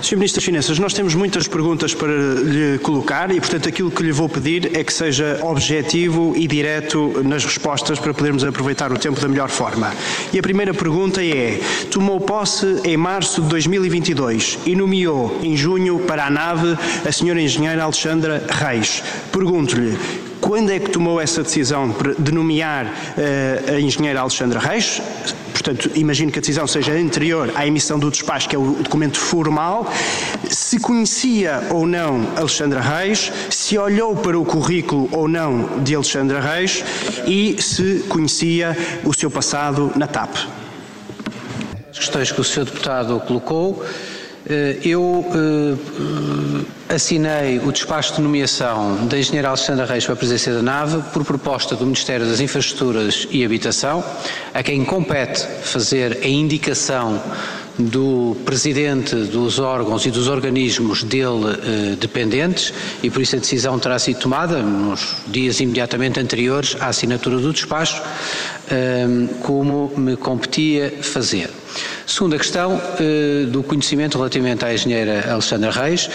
Sr. Ministro das Finanças, nós temos muitas perguntas para lhe colocar e, portanto, aquilo que lhe vou pedir é que seja objetivo e direto nas respostas para podermos aproveitar o tempo da melhor forma. E a primeira pergunta é: tomou posse em março de 2022 e nomeou em junho para a nave a Sra. Engenheira Alexandra Reis. Pergunto-lhe quando é que tomou essa decisão de nomear uh, a engenheira Alexandra Reis? Portanto, imagino que a decisão seja anterior à emissão do despacho, que é o documento formal. Se conhecia ou não Alexandra Reis, se olhou para o currículo ou não de Alexandra Reis e se conhecia o seu passado na TAP. As questões que o Sr. Deputado colocou eu eh, assinei o despacho de nomeação da engenheira Alexandra Reis para a presidência da nave por proposta do Ministério das Infraestruturas e Habitação, a quem compete fazer a indicação do presidente dos órgãos e dos organismos dele eh, dependentes e por isso a decisão terá sido tomada nos dias imediatamente anteriores à assinatura do despacho, eh, como me competia fazer. Segunda questão, eh, do conhecimento relativamente à engenheira Alexandra Reis.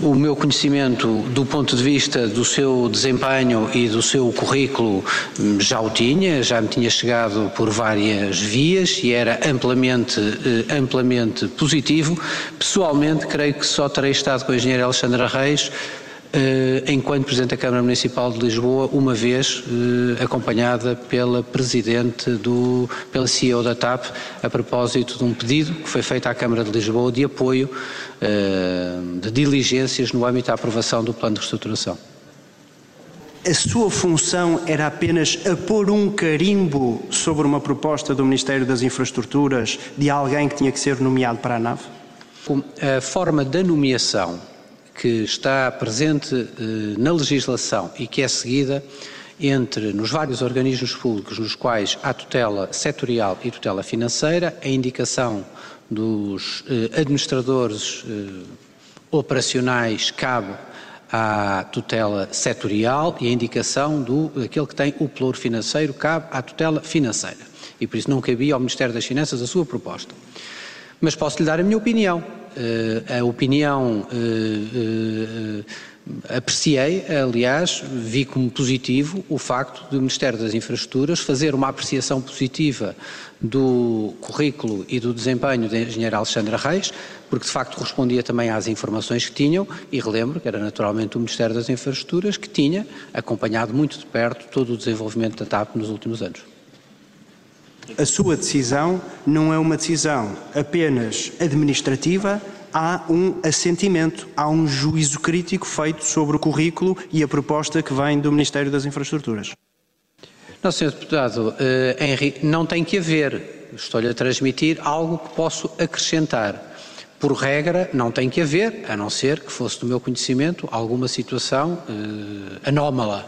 O meu conhecimento do ponto de vista do seu desempenho e do seu currículo hum, já o tinha, já me tinha chegado por várias vias e era amplamente, eh, amplamente positivo. Pessoalmente, creio que só terei estado com a engenheira Alexandra Reis enquanto Presidente da Câmara Municipal de Lisboa, uma vez eh, acompanhada pela Presidente do, pela CEO da TAP, a propósito de um pedido que foi feito à Câmara de Lisboa de apoio eh, de diligências no âmbito da aprovação do Plano de Reestruturação. A sua função era apenas a pôr um carimbo sobre uma proposta do Ministério das Infraestruturas de alguém que tinha que ser nomeado para a nave? A forma da nomeação que está presente eh, na legislação e que é seguida entre nos vários organismos públicos nos quais há tutela setorial e tutela financeira, a indicação dos eh, administradores eh, operacionais cabe à tutela setorial e a indicação do aquele que tem o pluro financeiro cabe à tutela financeira. E por isso não cabia ao Ministério das Finanças a sua proposta. Mas posso lhe dar a minha opinião. Eh, a opinião eh, eh, apreciei, aliás, vi como positivo o facto do Ministério das Infraestruturas fazer uma apreciação positiva do currículo e do desempenho da engenheira Alexandra Reis, porque de facto respondia também às informações que tinham, e relembro que era naturalmente o Ministério das Infraestruturas que tinha acompanhado muito de perto todo o desenvolvimento da TAP nos últimos anos. A sua decisão não é uma decisão apenas administrativa, há um assentimento, há um juízo crítico feito sobre o currículo e a proposta que vem do Ministério das Infraestruturas. Não, Sr. Deputado, Henri, não tem que haver. Estou-lhe a transmitir algo que posso acrescentar. Por regra, não tem que haver, a não ser que fosse do meu conhecimento alguma situação uh, anómala.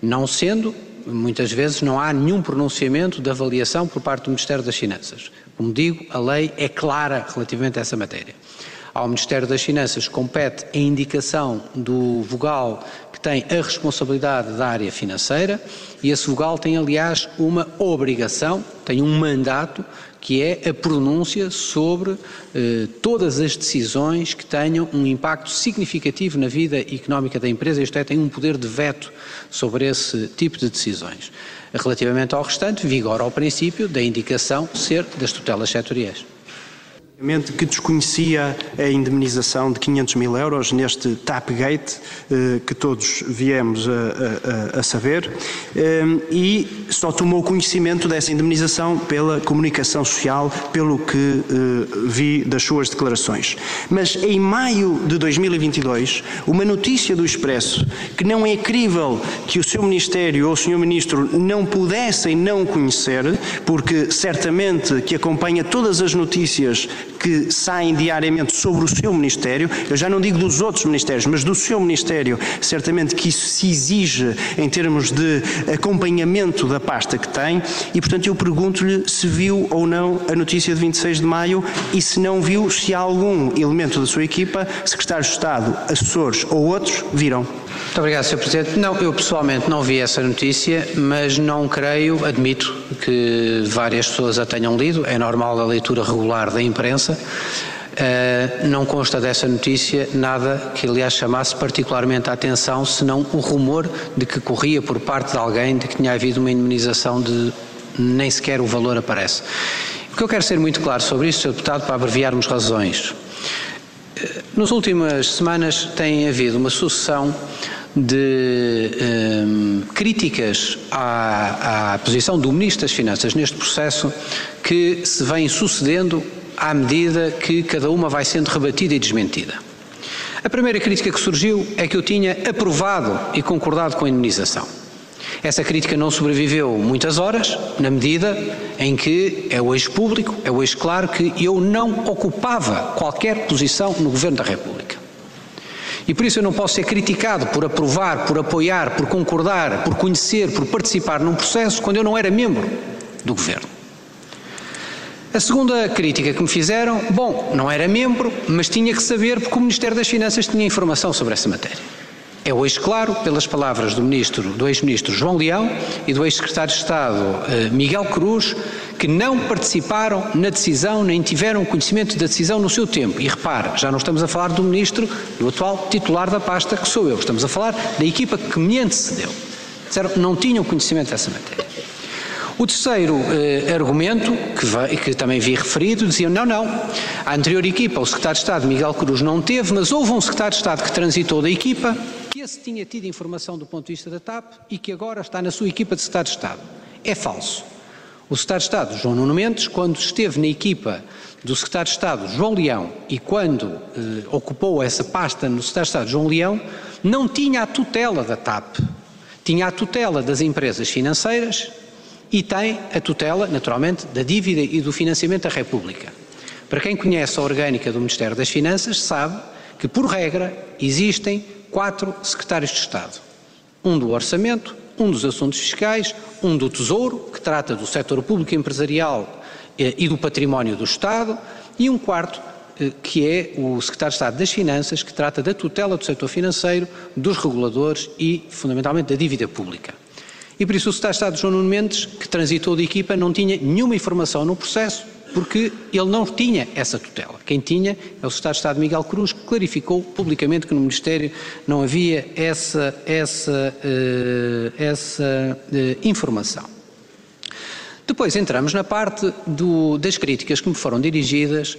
Não sendo, muitas vezes não há nenhum pronunciamento de avaliação por parte do Ministério das Finanças. Como digo, a lei é clara relativamente a essa matéria. Ao Ministério das Finanças compete a indicação do vogal tem a responsabilidade da área financeira e esse vogal tem, aliás, uma obrigação, tem um mandato que é a pronúncia sobre eh, todas as decisões que tenham um impacto significativo na vida económica da empresa, isto é, tem um poder de veto sobre esse tipo de decisões. Relativamente ao restante, vigora o princípio da indicação ser das tutelas setoriais que desconhecia a indemnização de 500 mil euros neste Tapgate, eh, que todos viemos a, a, a, saber, eh, e só tomou conhecimento dessa indemnização pela comunicação social, pelo que eh, vi das suas declarações. Mas em maio de 2022, uma notícia do Expresso, que não é crível que o seu Ministério ou o Sr. Ministro não pudessem não conhecer, porque certamente que acompanha todas as notícias que saem diariamente sobre o seu Ministério, eu já não digo dos outros Ministérios, mas do seu Ministério, certamente que isso se exige em termos de acompanhamento da pasta que tem, e portanto eu pergunto-lhe se viu ou não a notícia de 26 de maio e se não viu, se algum elemento da sua equipa, secretários de Estado, assessores ou outros, viram. Muito obrigado, Sr. Presidente. Não, eu pessoalmente não vi essa notícia, mas não creio, admito que várias pessoas a tenham lido, é normal a leitura regular da imprensa. Uh, não consta dessa notícia nada que, aliás, chamasse particularmente a atenção, senão o rumor de que corria por parte de alguém de que tinha havido uma indemnização de nem sequer o valor aparece. O que eu quero ser muito claro sobre isso, Sr. Deputado, para abreviarmos razões. Nas últimas semanas tem havido uma sucessão de um, críticas à, à posição do Ministro das Finanças neste processo que se vem sucedendo à medida que cada uma vai sendo rebatida e desmentida. A primeira crítica que surgiu é que eu tinha aprovado e concordado com a indenização. Essa crítica não sobreviveu muitas horas, na medida em que é hoje público, é hoje claro que eu não ocupava qualquer posição no Governo da República. E por isso eu não posso ser criticado por aprovar, por apoiar, por concordar, por conhecer, por participar num processo quando eu não era membro do Governo. A segunda crítica que me fizeram, bom, não era membro, mas tinha que saber porque o Ministério das Finanças tinha informação sobre essa matéria. É hoje claro, pelas palavras do ministro, do ex-ministro João Leão e do ex-secretário de Estado eh, Miguel Cruz, que não participaram na decisão, nem tiveram conhecimento da decisão no seu tempo. E repare, já não estamos a falar do ministro, do atual titular da pasta, que sou eu, estamos a falar da equipa que me antecedeu. Disseram, não tinham conhecimento dessa matéria. O terceiro eh, argumento, que, que, também vi referido, dizia não, não, a anterior equipa, o secretário de Estado Miguel Cruz não teve, mas houve um secretário de Estado que transitou da equipa, que esse tinha tido informação do ponto de vista da TAP e que agora está na sua equipa de secretário de Estado. É falso. O secretário de Estado, João Nuno Mendes, quando esteve na equipa do secretário de Estado, João Leão, e quando eh, ocupou essa pasta no secretário de Estado, João Leão, não tinha a tutela da TAP. Tinha a tutela das empresas financeiras e tem a tutela, naturalmente, da dívida e do financiamento da República. Para quem conhece a orgânica do Ministério das Finanças, sabe que, por regra, existem quatro secretários de Estado: um do Orçamento, um dos Assuntos Fiscais, um do Tesouro, que trata do setor público empresarial eh, e do património do Estado, e um quarto, eh, que é o Secretário de Estado das Finanças, que trata da tutela do setor financeiro, dos reguladores e, fundamentalmente, da dívida pública. E por isso o Secretário de Estado João Nuno Mendes, que transitou de equipa, não tinha nenhuma informação no processo, porque ele não tinha essa tutela. Quem tinha é o Secretário de Estado Miguel Cruz, que clarificou publicamente que no Ministério não havia essa, essa, uh, essa uh, informação. Depois entramos na parte do, das críticas que me foram dirigidas,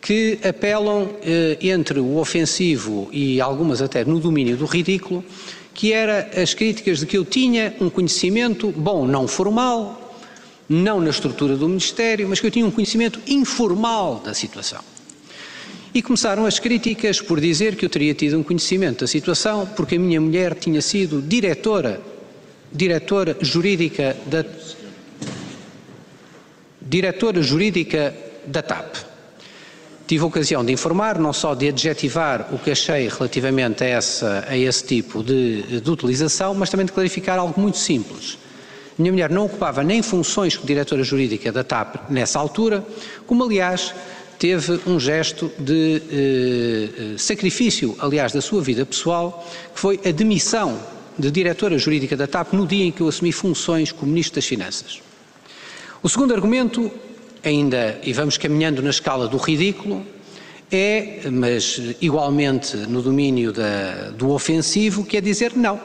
que apelam uh, entre o ofensivo e algumas até no domínio do ridículo, que era as críticas de que eu tinha um conhecimento, bom, não formal, não na estrutura do Ministério, mas que eu tinha um conhecimento informal da situação. E começaram as críticas por dizer que eu teria tido um conhecimento da situação porque a minha mulher tinha sido diretora, diretora jurídica da diretora jurídica da TAP. Tive a ocasião de informar, não só de adjetivar o que achei relativamente a, essa, a esse tipo de, de utilização, mas também de clarificar algo muito simples. Minha mulher não ocupava nem funções como diretora jurídica da TAP nessa altura, como aliás teve um gesto de eh, sacrifício, aliás, da sua vida pessoal, que foi a demissão de diretora jurídica da TAP no dia em que eu assumi funções como Ministro das Finanças. O segundo argumento ainda, e vamos caminhando na escala do ridículo, é, mas igualmente no domínio da, do ofensivo, que é dizer não.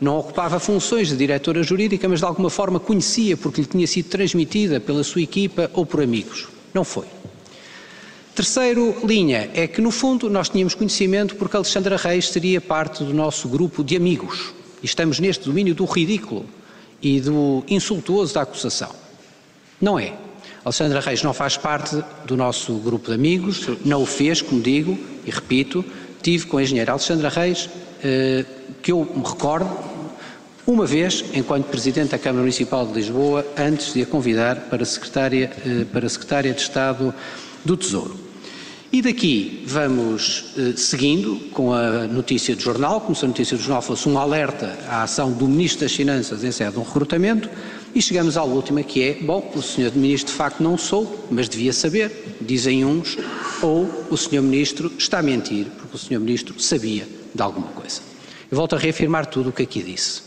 Não ocupava funções de diretora jurídica, mas de alguma forma conhecia porque lhe tinha sido transmitida pela sua equipa ou por amigos. Não foi. Terceiro linha é que, no fundo, nós tínhamos conhecimento porque Alexandra Reis seria parte do nosso grupo de amigos. E estamos neste domínio do ridículo e do insultuoso da acusação. Não é. Alexandra Reis não faz parte do nosso grupo de amigos, não o fez, como digo, e repito, tive com a engenheira Alexandra Reis, eh, que eu me recordo, uma vez, enquanto Presidente da Câmara Municipal de Lisboa, antes de a convidar para Secretária, eh, para Secretária de Estado do Tesouro. E daqui vamos eh, seguindo com a notícia do jornal, como se a notícia do jornal fosse um alerta à ação do Ministro das Finanças em sede de um recrutamento, e chegamos à última que é, bom, o Sr. Ministro de facto não sou, mas devia saber, dizem uns, ou o Sr. Ministro está a mentir, porque o Sr. Ministro sabia de alguma coisa. Volto a reafirmar tudo o que aqui disse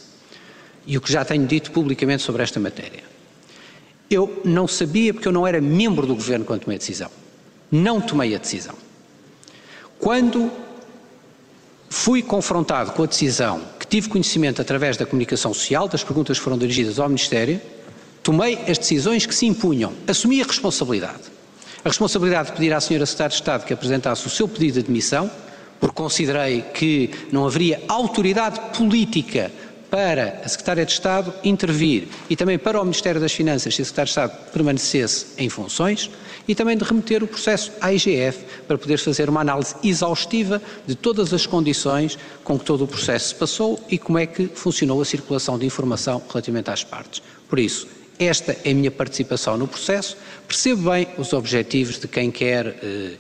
e o que já tenho dito publicamente sobre esta matéria. Eu não sabia porque eu não era membro do Governo quando tomei a decisão. Não tomei a decisão. Quando fui confrontado com a decisão que tive conhecimento através da comunicação social, das perguntas que foram dirigidas ao Ministério, tomei as decisões que se impunham, assumi a responsabilidade. A responsabilidade de pedir à Sra. Secretária de Estado que apresentasse o seu pedido de admissão, porque considerei que não haveria autoridade política para a Secretária de Estado intervir e também para o Ministério das Finanças se a Secretária de Estado permanecesse em funções e também de remeter o processo à IGF para poder fazer uma análise exaustiva de todas as condições com que todo o processo se passou e como é que funcionou a circulação de informação relativamente às partes. Por isso, esta é a minha participação no processo. Percebo bem os objetivos de quem quer eh,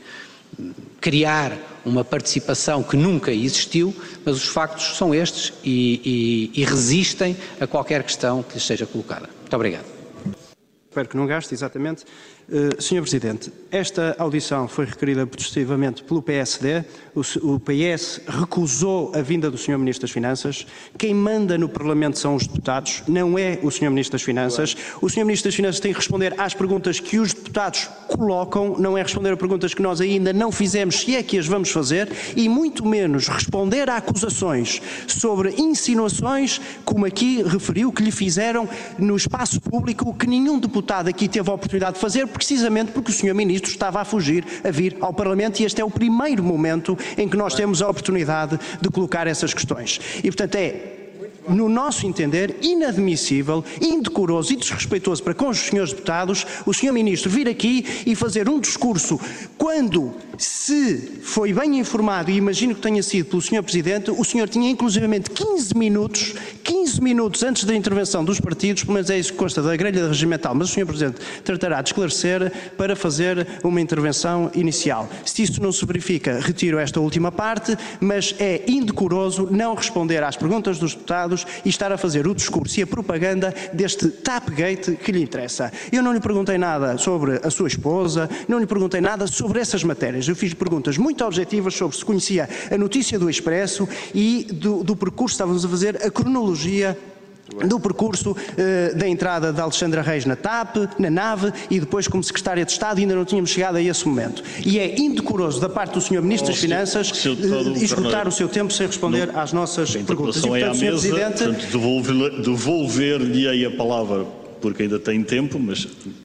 criar uma participação que nunca existiu, mas os factos são estes e, e, e resistem a qualquer questão que lhes seja colocada. Muito obrigado. Espero que não gaste, exatamente. Uh, Senhor Presidente, esta audição foi requerida protestivamente pelo PSD. O, o, PS recusou a vinda do Sr. Ministro das Finanças. Quem manda no Parlamento são os deputados, não é o Sr. Ministro das Finanças. O Sr. Ministro das Finanças tem que responder às perguntas que os deputados colocam, não é responder a perguntas que nós ainda não fizemos, se é que as vamos fazer, e muito menos responder a acusações sobre insinuações, como aqui referiu, que lhe fizeram no espaço público, que nenhum deputado aqui teve a oportunidade de fazer precisamente porque o Sr. Ministro estava a fugir a vir ao Parlamento e este é o primeiro momento em que nós temos a oportunidade de colocar essas questões. E, portanto, é no nosso entender, inadmissível, indecoroso e desrespeitoso para com os senhores deputados, o senhor Ministro vir aqui e fazer um discurso quando, se foi bem informado, e imagino que tenha sido pelo senhor Presidente, o senhor tinha inclusivamente 15 minutos, 15 minutos antes da intervenção dos partidos, pelo menos é isso que consta da grelha regimental, mas o senhor Presidente tratará de esclarecer para fazer uma intervenção inicial. Se isso não se verifica, retiro esta última parte, mas é indecoroso não responder às perguntas dos deputados e estar a fazer o discurso e a propaganda deste Tapgate que lhe interessa. Eu não lhe perguntei nada sobre a sua esposa, não lhe perguntei nada sobre essas matérias. Eu fiz perguntas muito objetivas sobre se conhecia a notícia do Expresso e do, do percurso, estávamos a fazer a cronologia do percurso uh, da entrada de Alexandra Reis na TAP, na nave e depois como Secretária de Estado ainda não tínhamos chegado a esse momento. E é indecoroso da parte do Sr. Ministro das Finanças uh, esgotar o seu tempo sem responder às nossas perguntas. E, portanto, Sr. Presidente... devolver-lhe a palavra porque ainda tem tempo, mas